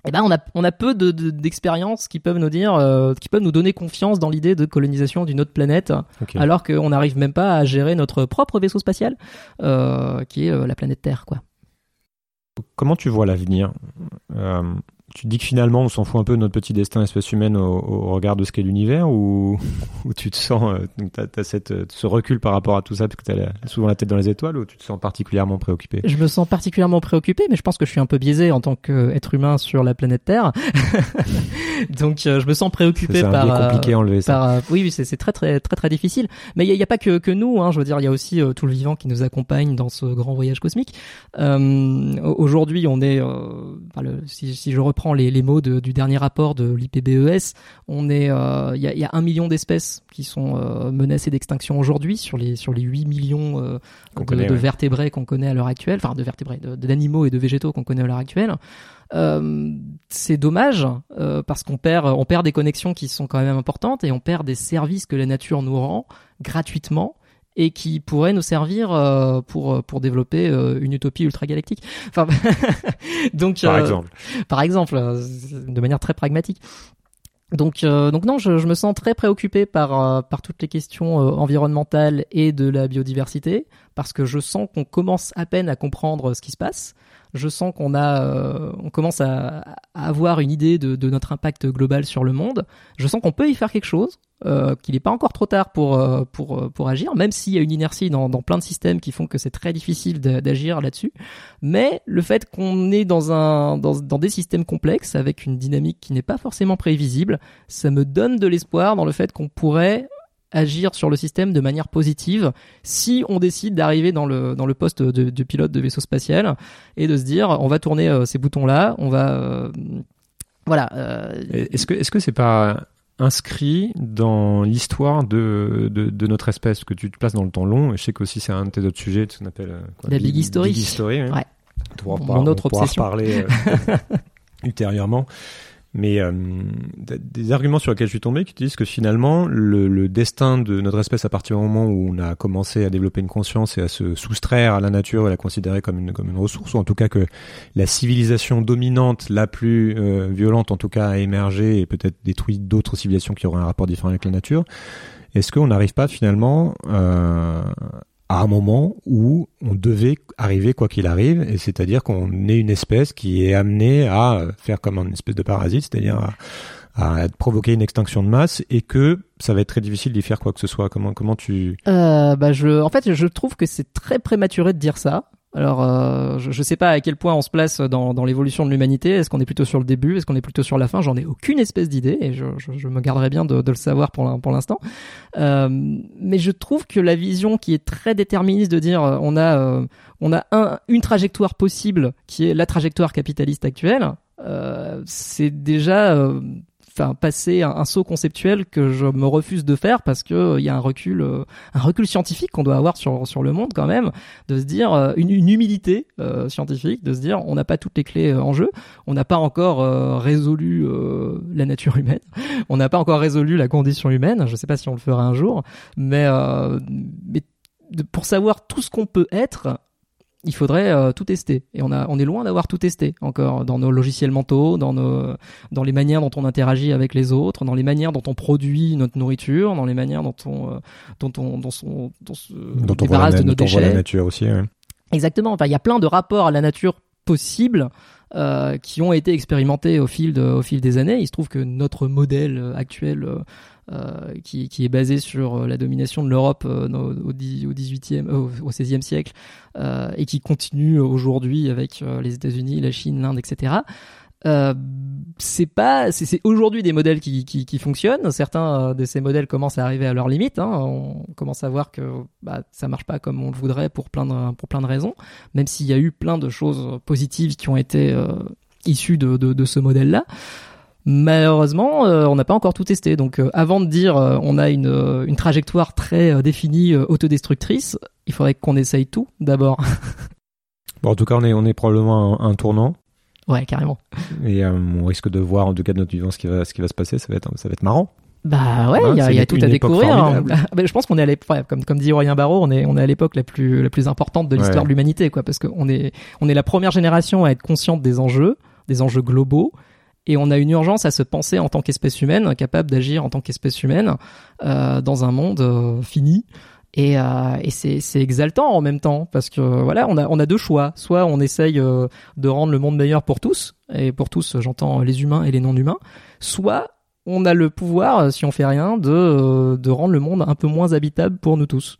S2: eh ben on a on a peu de d'expériences qui peuvent nous dire euh, qui peuvent nous donner confiance dans l'idée de colonisation d'une autre planète alors qu'on n'arrive même pas à gérer notre propre vaisseau spatial euh, qui est euh, la planète Terre quoi.
S1: Comment tu vois l'avenir? Tu dis que finalement on s'en fout un peu de notre petit destin espèce humaine au, regard de ce qu'est l'univers ou, ou tu te sens euh, tu as, cette, euh, ce recul par rapport à tout ça parce que tu as souvent la tête dans les étoiles ou tu te sens particulièrement préoccupé?
S2: Je me sens particulièrement préoccupé mais je pense que je suis un peu biaisé en tant qu'être humain sur la planète Terre. Donc euh, je me sens préoccupé par
S1: C'est compliqué à enlever
S2: ça. oui oui c'est très très très très difficile mais il n'y a, pas que, que nous hein, je veux dire il y a aussi tout le vivant qui nous accompagne dans ce grand voyage cosmique. aujourd'hui on est le, si, si je reprends les, mots du dernier rapport de l'IPBES, on est, euh, il y, a, un million d'espèces qui sont euh, menacées d'extinction aujourd'hui sur les sur les 8 millions euh, de, vertébrés qu'on connaît à l'heure actuelle, enfin de vertébrés, d'animaux et de végétaux qu'on connaît à l'heure actuelle. c'est dommage parce qu'on perd on perd des connexions qui sont quand même importantes et on perd des services que la nature nous rend gratuitement et qui pourrait nous servir euh, pour euh, pour développer euh, une utopie ultra galactique. Enfin, donc
S1: par exemple,
S2: par exemple, de manière très pragmatique. Donc, donc non, je, je, me sens très préoccupé par par toutes les questions environnementales et de la biodiversité, parce que je sens qu'on commence à peine à comprendre ce qui se passe. Je sens qu'on a, on commence à, à, avoir une idée de, de notre impact global sur le monde. Je sens qu'on peut y faire quelque chose. Euh, qu'il n'est pas encore trop tard pour euh, pour euh, pour agir, même s'il y a une inertie dans, dans plein de systèmes qui font que c'est très difficile d'agir là-dessus. Mais le fait qu'on est dans un dans, dans des systèmes complexes avec une dynamique qui n'est pas forcément prévisible, ça me donne de l'espoir dans le fait qu'on pourrait agir sur le système de manière positive si on décide d'arriver dans le dans le poste de, pilote de vaisseau spatial et de se dire on va tourner ces boutons là, on va voilà.
S1: Est-ce que est-ce que c'est pas inscrit dans l'histoire de, de, de, notre espèce, que tu te places dans le temps long. Et je sais qu'aussi c'est un de tes autres sujets, ce qu'on appelle euh,
S2: la big, history.
S1: Big history
S2: ouais.
S1: Mon autre obsession. parler euh, ultérieurement. Mais euh, des arguments sur lesquels je suis tombé qui disent que finalement, le, le, destin de notre espèce à partir du moment où on a commencé à développer une conscience et à se soustraire à la nature et la considérer comme une, comme une ressource, ou en tout cas que la civilisation dominante, la plus euh, violente en tout cas, a émergé et peut-être détruit d'autres civilisations qui auraient un rapport différent avec la nature, est-ce qu'on n'arrive pas finalement euh, à un moment où on devait arriver quoi qu'il arrive, et c'est-à-dire qu'on est une espèce qui est amenée à faire comme une espèce de parasite, c'est-à-dire à, provoquer une extinction de masse, et que ça va être très difficile d'y faire quoi que ce soit. Comment comment tu
S2: euh, bah je, en fait, je trouve que c'est très prématuré de dire ça. Alors, euh, je ne sais pas à quel point on se place dans, dans l'évolution de l'humanité. Est-ce qu'on est plutôt sur le début? Est-ce qu'on est plutôt sur la fin? J'en ai aucune espèce d'idée et je, me garderai bien de, le savoir pour l'instant. Euh, mais je trouve que la vision qui est très déterministe de dire euh, on a euh, on a un, une trajectoire possible qui est la trajectoire capitaliste actuelle, euh, c'est déjà enfin passer un, saut conceptuel que je me refuse de faire parce que il euh, y a un recul euh, un recul scientifique qu'on doit avoir sur sur le monde quand même de se dire euh, une, une, humilité scientifique de se dire on n'a pas toutes les clés en jeu. On n'a pas encore résolu la nature humaine. On n'a pas encore résolu la condition humaine. Je sais pas si on le fera un jour. Mais mais pour savoir tout ce qu'on peut être il faudrait euh, tout tester. Et on, a, on est loin d'avoir tout testé encore dans nos logiciels mentaux, dans, nos, dans les manières dont on interagit avec les autres, dans les manières dont on produit notre nourriture, dans les manières dont on, euh, dont on, dont on, dont
S1: on débarrasse de nos déchets. la nature aussi.
S2: Exactement. Enfin, il y a plein de rapports à la nature possibles euh, qui ont été expérimentés au fil, de, au fil des années. Il se trouve que notre modèle actuel euh, qui, qui, est basé sur euh, la domination de l'Europe euh, au, 18e, au, 16e siècle et qui continue aujourd'hui avec les États-Unis, la Chine, l'Inde, etc. Euh, c'est pas, c'est aujourd'hui des modèles qui, qui, qui fonctionnent. Certains de ces modèles commencent à arriver à leurs limites. Hein. On commence à voir que bah, ça marche pas comme on le voudrait pour plein de, pour plein de raisons. Même s'il y a eu plein de choses positives qui ont été euh, issues de, de, de ce modèle-là. Malheureusement, euh, on n'a pas encore tout testé. Donc, euh, avant de dire euh, on a une, une trajectoire très définie autodestructrice, il faudrait qu'on essaye tout d'abord.
S1: bon, en tout cas, on est, on est probablement un, un tournant.
S2: Ouais, carrément.
S1: Et on risque de voir, en tout cas de notre vivant, ce qui va, ce qui va se passer. Ça va être, ça va être marrant.
S2: Bah ouais, il y a, y a tout à découvrir. Hein. je pense qu'on est à l'époque, comme comme dit Aurélien Barraud, on est on est à l'époque la plus la plus importante de l'histoire de l'humanité, quoi, parce qu'on est on est la première génération à être consciente des enjeux, des enjeux globaux, et on a une urgence à se penser en tant qu'espèce humaine, capable d'agir en tant qu'espèce humaine euh, dans un monde euh, fini. Et, euh, et c'est exaltant en même temps parce que voilà, on a, on a deux choix. Soit on essaye euh, de rendre le monde meilleur pour tous, et pour tous, j'entends les humains et les non-humains. Soit on a le pouvoir, si on fait rien, de, de rendre le monde un peu moins habitable pour nous tous.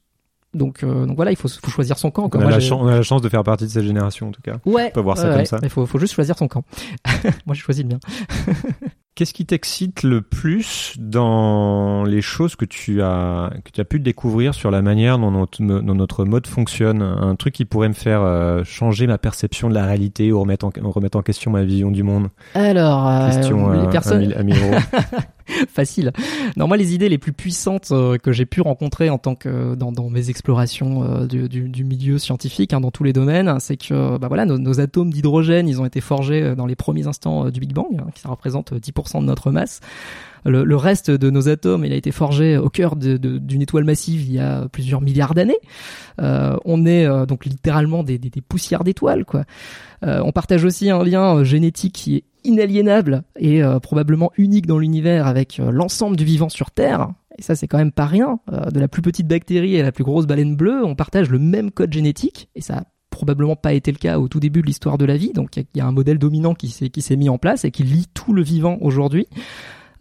S2: Donc, euh, donc voilà, il faut, faut, choisir son camp.
S1: On, a la on, a la chance de faire partie de cette génération en tout cas.
S2: Ouais.
S1: On peut voir ça comme ça.
S2: Il faut, faut juste choisir son camp. Moi, j'ai choisi le mien.
S1: Qu'est-ce qui t'excite le plus dans les choses que tu as que tu as pu découvrir sur la manière dont notre, notre mode fonctionne? Un truc qui pourrait me faire euh, changer ma perception de la réalité ou remettre en, remettre en question ma vision du monde?
S2: Alors, euh, question, les personnes... facile. Non, moi, les idées les plus puissantes euh, que j'ai pu rencontrer en tant que dans, dans mes explorations euh, du, du, du, milieu scientifique, hein, dans tous les domaines, c'est que bah voilà, nos, nos atomes d'hydrogène, ils ont été forgés dans les premiers instants du Big Bang, hein, qui ça représente 10% de notre masse. Le, reste de nos atomes, il a été forgé au cœur d'une étoile massive il y a plusieurs milliards d'années. Euh, on est donc littéralement des, poussières d'étoiles, quoi. Euh, on partage aussi un lien génétique qui est inaliénable et euh, probablement unique dans l'univers avec euh, l'ensemble du vivant sur Terre. Et ça, c'est quand même pas rien. Euh, de la plus petite bactérie à la plus grosse baleine bleue, on partage le même code génétique. Et ça a probablement pas été le cas au tout début de l'histoire de la vie. Donc, il y, a un modèle dominant qui s'est mis en place et qui lie tout le vivant aujourd'hui.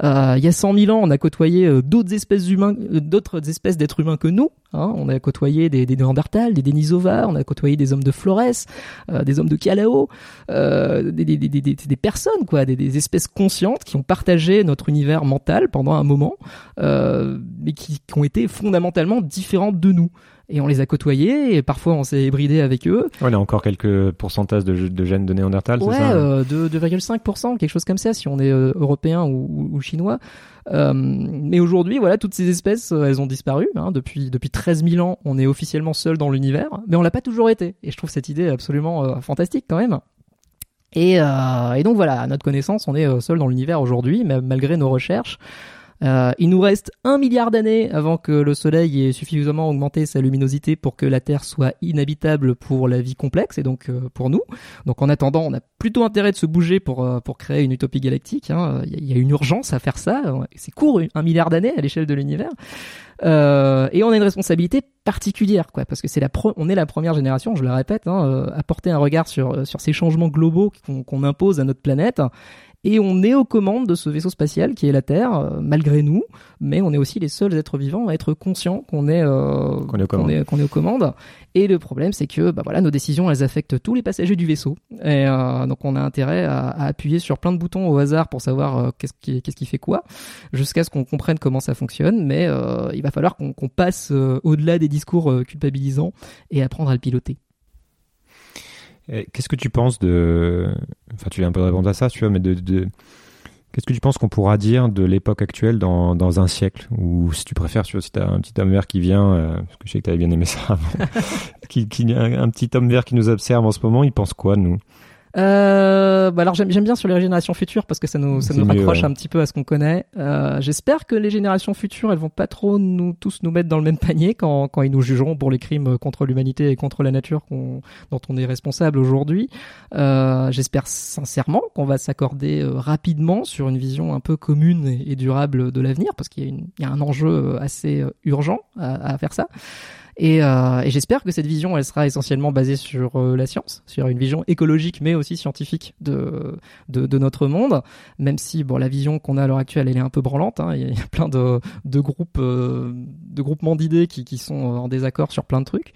S2: Euh, il y a 100 000 ans, on a côtoyé euh, d'autres espèces humains, euh, d'autres espèces d'êtres humains que nous. Hein. On a côtoyé des, des Néandertals, des Denisovars, on a côtoyé des hommes de Flores, des hommes de Calao, des, des, personnes, des, espèces conscientes qui ont partagé notre univers mental pendant un moment, mais qui ont été fondamentalement différentes de nous et on les a côtoyés et parfois on s'est hybridé avec eux.
S1: Ouais, y a encore quelques pourcentages de, de gènes de Néandertal,
S2: ouais,
S1: c'est ça
S2: euh, 2,5%, quelque chose comme ça si on est euh, européen ou, ou, chinois. Euh, mais aujourd'hui, voilà, toutes ces espèces, euh, elles ont disparu. Hein, depuis depuis 13 000 ans, on est officiellement seul dans l'univers, mais on l'a pas toujours été. Et je trouve cette idée absolument fantastique quand même. Et, et, donc voilà, à notre connaissance, on est seul dans l'univers aujourd'hui, malgré nos recherches. Euh, il nous reste un milliard d'années avant que le Soleil ait suffisamment augmenté sa luminosité pour que la Terre soit inhabitable pour la vie complexe et donc euh, pour nous. Donc en attendant, on a plutôt intérêt de se bouger pour euh, pour créer une utopie galactique. Hein. Il y, a une urgence à faire ça. C'est court, un milliard d'années à l'échelle de l'univers. Euh, et on a une responsabilité particulière, quoi, parce que c'est la on est la première génération, je le répète, hein, à porter un regard sur sur ces changements globaux qu'on impose à notre planète et on est aux commandes de ce vaisseau spatial qui est la Terre, euh, malgré nous, mais on est aussi les seuls êtres vivants à être conscients qu'on est, euh, qu'on est, est, aux commandes. Et le problème, c'est que bah voilà, nos décisions, elles affectent tous les passagers du vaisseau. Et euh, donc on a intérêt à, à, appuyer sur plein de boutons au hasard pour savoir euh, qu'est-ce qui, qu'est-ce qui fait quoi, jusqu'à ce qu'on comprenne comment ça fonctionne. Mais euh, il va falloir qu'on, qu'on passe au-delà des discours culpabilisants et apprendre à le piloter.
S1: Qu'est-ce que tu penses de. Enfin, tu viens un peu de répondre à ça, tu vois, mais de. de... Qu'est-ce que tu penses qu'on pourra dire de l'époque actuelle dans, dans un siècle? Ou si tu préfères, tu vois, si t'as un petit homme vert qui vient, euh, parce que je sais que t'avais bien aimé ça avant, qui, qui, un, un, petit homme vert qui nous observe en ce moment, il pense quoi, nous?
S2: Euh, bah alors j'aime bien sur les générations futures parce que ça nous ça nous raccroche un petit peu à ce qu'on connaît. Euh, J'espère que les générations futures elles vont pas trop nous tous nous mettre dans le même panier quand quand ils nous jugeront pour les crimes contre l'humanité et contre la nature dont on est responsable aujourd'hui. Euh, J'espère sincèrement qu'on va s'accorder euh, rapidement sur une vision un peu commune et, durable de l'avenir parce qu'il y, y, a un enjeu euh, assez euh, urgent à, à faire ça. Et, euh, et j'espère que cette vision, elle sera essentiellement basée sur euh, la science, sur une vision écologique, mais aussi scientifique de, de, de notre monde. Même si, bon, la vision qu'on a à l'heure actuelle, elle est un peu branlante. Hein. Il y a plein de, de groupes, euh, de groupements d'idées qui, qui sont en désaccord sur plein de trucs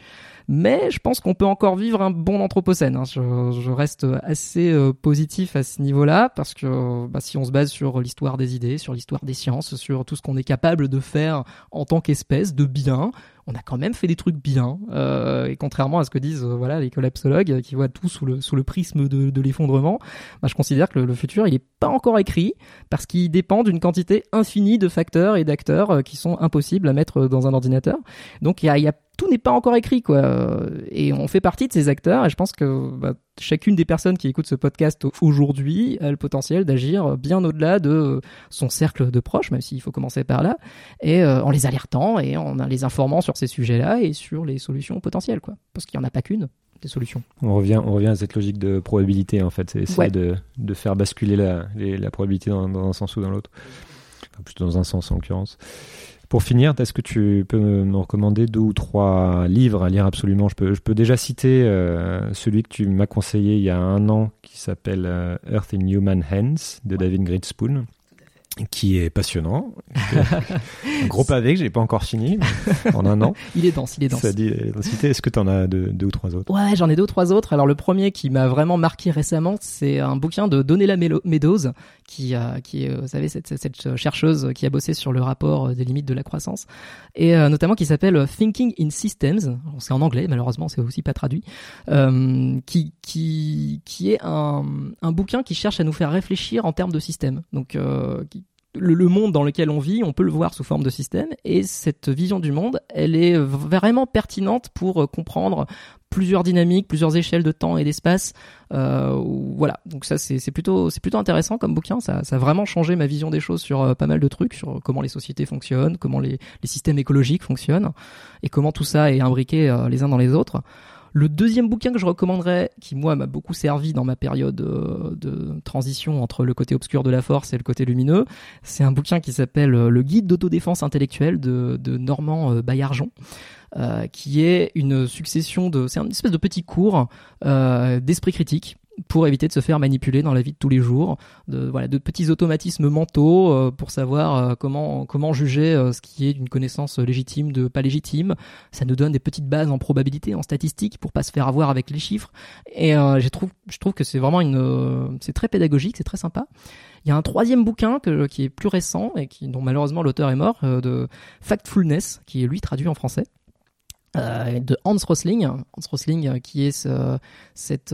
S2: mais je pense qu'on peut encore vivre un bon anthropocène. Hein. Je, je, reste assez euh, positif à ce niveau-là parce que bah, si on se base sur l'histoire des idées, sur l'histoire des sciences, sur tout ce qu'on est capable de faire en tant qu'espèce de bien, on a quand même fait des trucs bien. Euh, et contrairement à ce que disent euh, voilà les collapsologues qui voient tout sous le sous le prisme de, de l'effondrement, bah, je considère que le, futur il est pas encore écrit parce qu'il dépend d'une quantité infinie de facteurs et d'acteurs euh, qui sont impossibles à mettre dans un ordinateur. Donc il y a, y a tout n'est pas encore écrit, quoi. Et on fait partie de ces acteurs, et je pense que bah, chacune des personnes qui écoutent ce podcast aujourd'hui a le potentiel d'agir bien au-delà de son cercle de proches, même s'il faut commencer par là, et euh, en les alertant et en les informant sur ces sujets-là et sur les solutions potentielles, quoi. Parce qu'il n'y en a pas qu'une des solutions.
S1: On revient, on revient à cette logique de probabilité, en fait. C'est essayer de, de, faire basculer la, la probabilité dans, dans, un sens ou dans l'autre. Enfin, plutôt dans un sens, en l'occurrence. Pour finir, est-ce que tu peux me recommander deux ou trois livres à lire absolument? Je peux, je peux déjà citer euh, celui que tu m'as conseillé il y a un an qui s'appelle euh, Earth in Human Hands de David Gridspoon qui est passionnant. un gros pavé que j'ai pas encore fini en un an.
S2: il est dense, il est dense.
S1: Est-ce que tu en as deux, deux, ou trois autres?
S2: Ouais, j'en ai deux ou trois autres. Alors le premier qui m'a vraiment marqué récemment, c'est un bouquin de Donella Meadows, qui, euh, qui est, vous savez, cette, cette, chercheuse qui a bossé sur le rapport des limites de la croissance, et euh, notamment qui s'appelle Thinking in Systems. C'est en anglais, malheureusement, c'est aussi pas traduit. Euh, qui, qui, qui est un, un bouquin qui cherche à nous faire réfléchir en termes de système. Donc, euh, qui, le, monde dans lequel on vit, on peut le voir sous forme de système, et cette vision du monde, elle est vraiment pertinente pour euh, comprendre plusieurs dynamiques, plusieurs échelles de temps et d'espace. Euh, voilà, donc ça c'est plutôt c'est plutôt intéressant comme bouquin. Ça, ça a vraiment changé ma vision des choses sur euh, pas mal de trucs, sur comment les sociétés fonctionnent, comment les, les systèmes écologiques fonctionnent, et comment tout ça est imbriqué euh, les uns dans les autres. Le deuxième bouquin que je recommanderais, qui moi m'a beaucoup servi dans ma période euh, de transition entre le côté obscur de la force et le côté lumineux, c'est un bouquin qui s'appelle euh, Le guide d'autodéfense intellectuelle de, Normand euh, Baillargeon. qui est une succession de, c'est une espèce de petit cours d'esprit critique pour éviter de se faire manipuler dans la vie de tous les jours, de, voilà, de petits automatismes mentaux euh, pour savoir euh, comment, comment juger euh, ce qui est d'une connaissance légitime de pas légitime. Ça nous donne des petites bases en probabilité, en statistique, pour pas se faire avoir avec les chiffres. Et je trouve, je trouve que c'est vraiment une, c'est très pédagogique, c'est très sympa. Il y a un troisième bouquin qui est plus récent et qui, dont malheureusement l'auteur est mort, de Factfulness, qui est lui traduit en français. Euh, de Hans Rosling, Hans Rosling euh, qui est euh, cet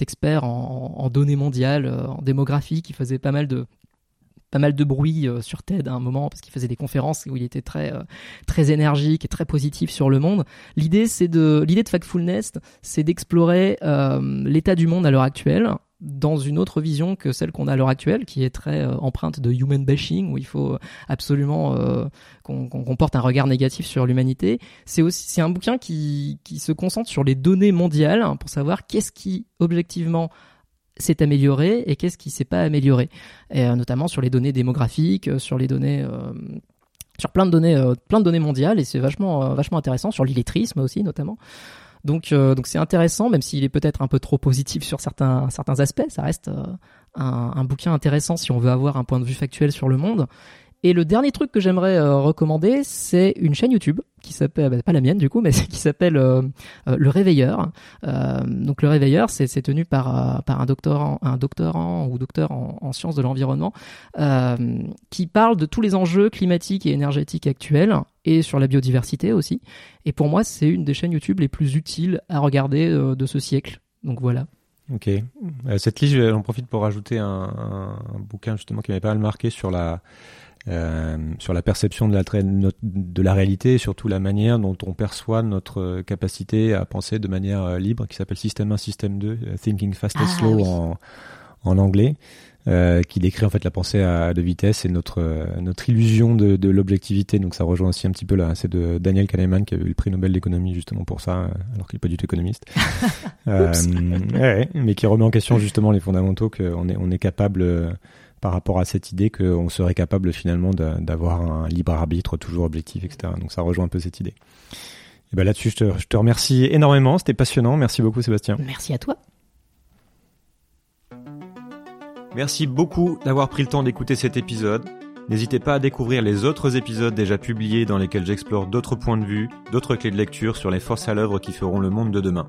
S2: expert en, en, données mondiales, en démographie, qui faisait pas mal de pas mal de bruit sur TED à un moment parce qu'il faisait des conférences où il était très très énergique et très positif sur le monde. L'idée c'est de l'idée de Factfulness, c'est d'explorer l'état du monde à l'heure actuelle dans une autre vision que celle qu'on a à l'heure actuelle, qui est très euh, empreinte de human bashing, où il faut absolument euh, qu'on porte un regard négatif sur l'humanité. C'est aussi c'est un bouquin qui, qui se concentre sur les données mondiales hein, pour savoir qu'est-ce qui objectivement s'est amélioré et qu'est-ce qui s'est pas amélioré, et, euh, notamment sur les données démographiques, sur les données sur plein de données, plein de données mondiales, et c'est vachement vachement intéressant sur l'illettrisme aussi notamment. Donc, euh, donc c'est intéressant, même s'il est peut-être un peu trop positif sur certains, certains aspects. Ça reste euh, un, un, bouquin intéressant si on veut avoir un point de vue factuel sur le monde. Et le dernier truc que j'aimerais euh, recommander, c'est une chaîne YouTube qui s'appelle, bah, pas la mienne du coup, mais qui s'appelle euh, euh, Le Réveilleur. donc Le Réveilleur, c'est tenu par, un doctorant, un doctorant ou docteur en, en sciences de l'environnement qui parle de tous les enjeux climatiques et énergétiques actuels et sur la biodiversité aussi. Et pour moi, c'est une des chaînes YouTube les plus utiles à regarder de ce siècle. Donc voilà.
S1: Ok. cette liste, j'en profite pour rajouter un, un, bouquin justement qui m'avait pas mal marqué sur la euh, sur la perception de la, de la réalité et surtout la manière dont on perçoit notre capacité à penser de manière euh, libre, qui s'appelle Système 1, Système 2, Thinking Fast and ah Slow en, en anglais. Euh, qui décrit en fait la pensée à deux vitesses et notre notre illusion de, de l'objectivité. Donc ça rejoint aussi un petit peu là, c'est de Daniel Kahneman qui a eu le prix Nobel d'économie justement pour ça, alors qu'il n'est pas du tout économiste, euh, ouais, mais qui remet en question justement les fondamentaux qu'on est on est capable par rapport à cette idée qu'on serait capable finalement d'avoir un libre arbitre toujours objectif, etc. Donc ça rejoint un peu cette idée. Et ben là-dessus, je te, je te remercie énormément. C'était passionnant. Merci beaucoup, Sébastien.
S2: Merci à toi.
S1: Merci beaucoup d'avoir pris le temps d'écouter cet épisode. N'hésitez pas à découvrir les autres épisodes déjà publiés dans lesquels j'explore d'autres points de vue, d'autres clés de lecture sur les forces à l'œuvre qui feront le monde de demain.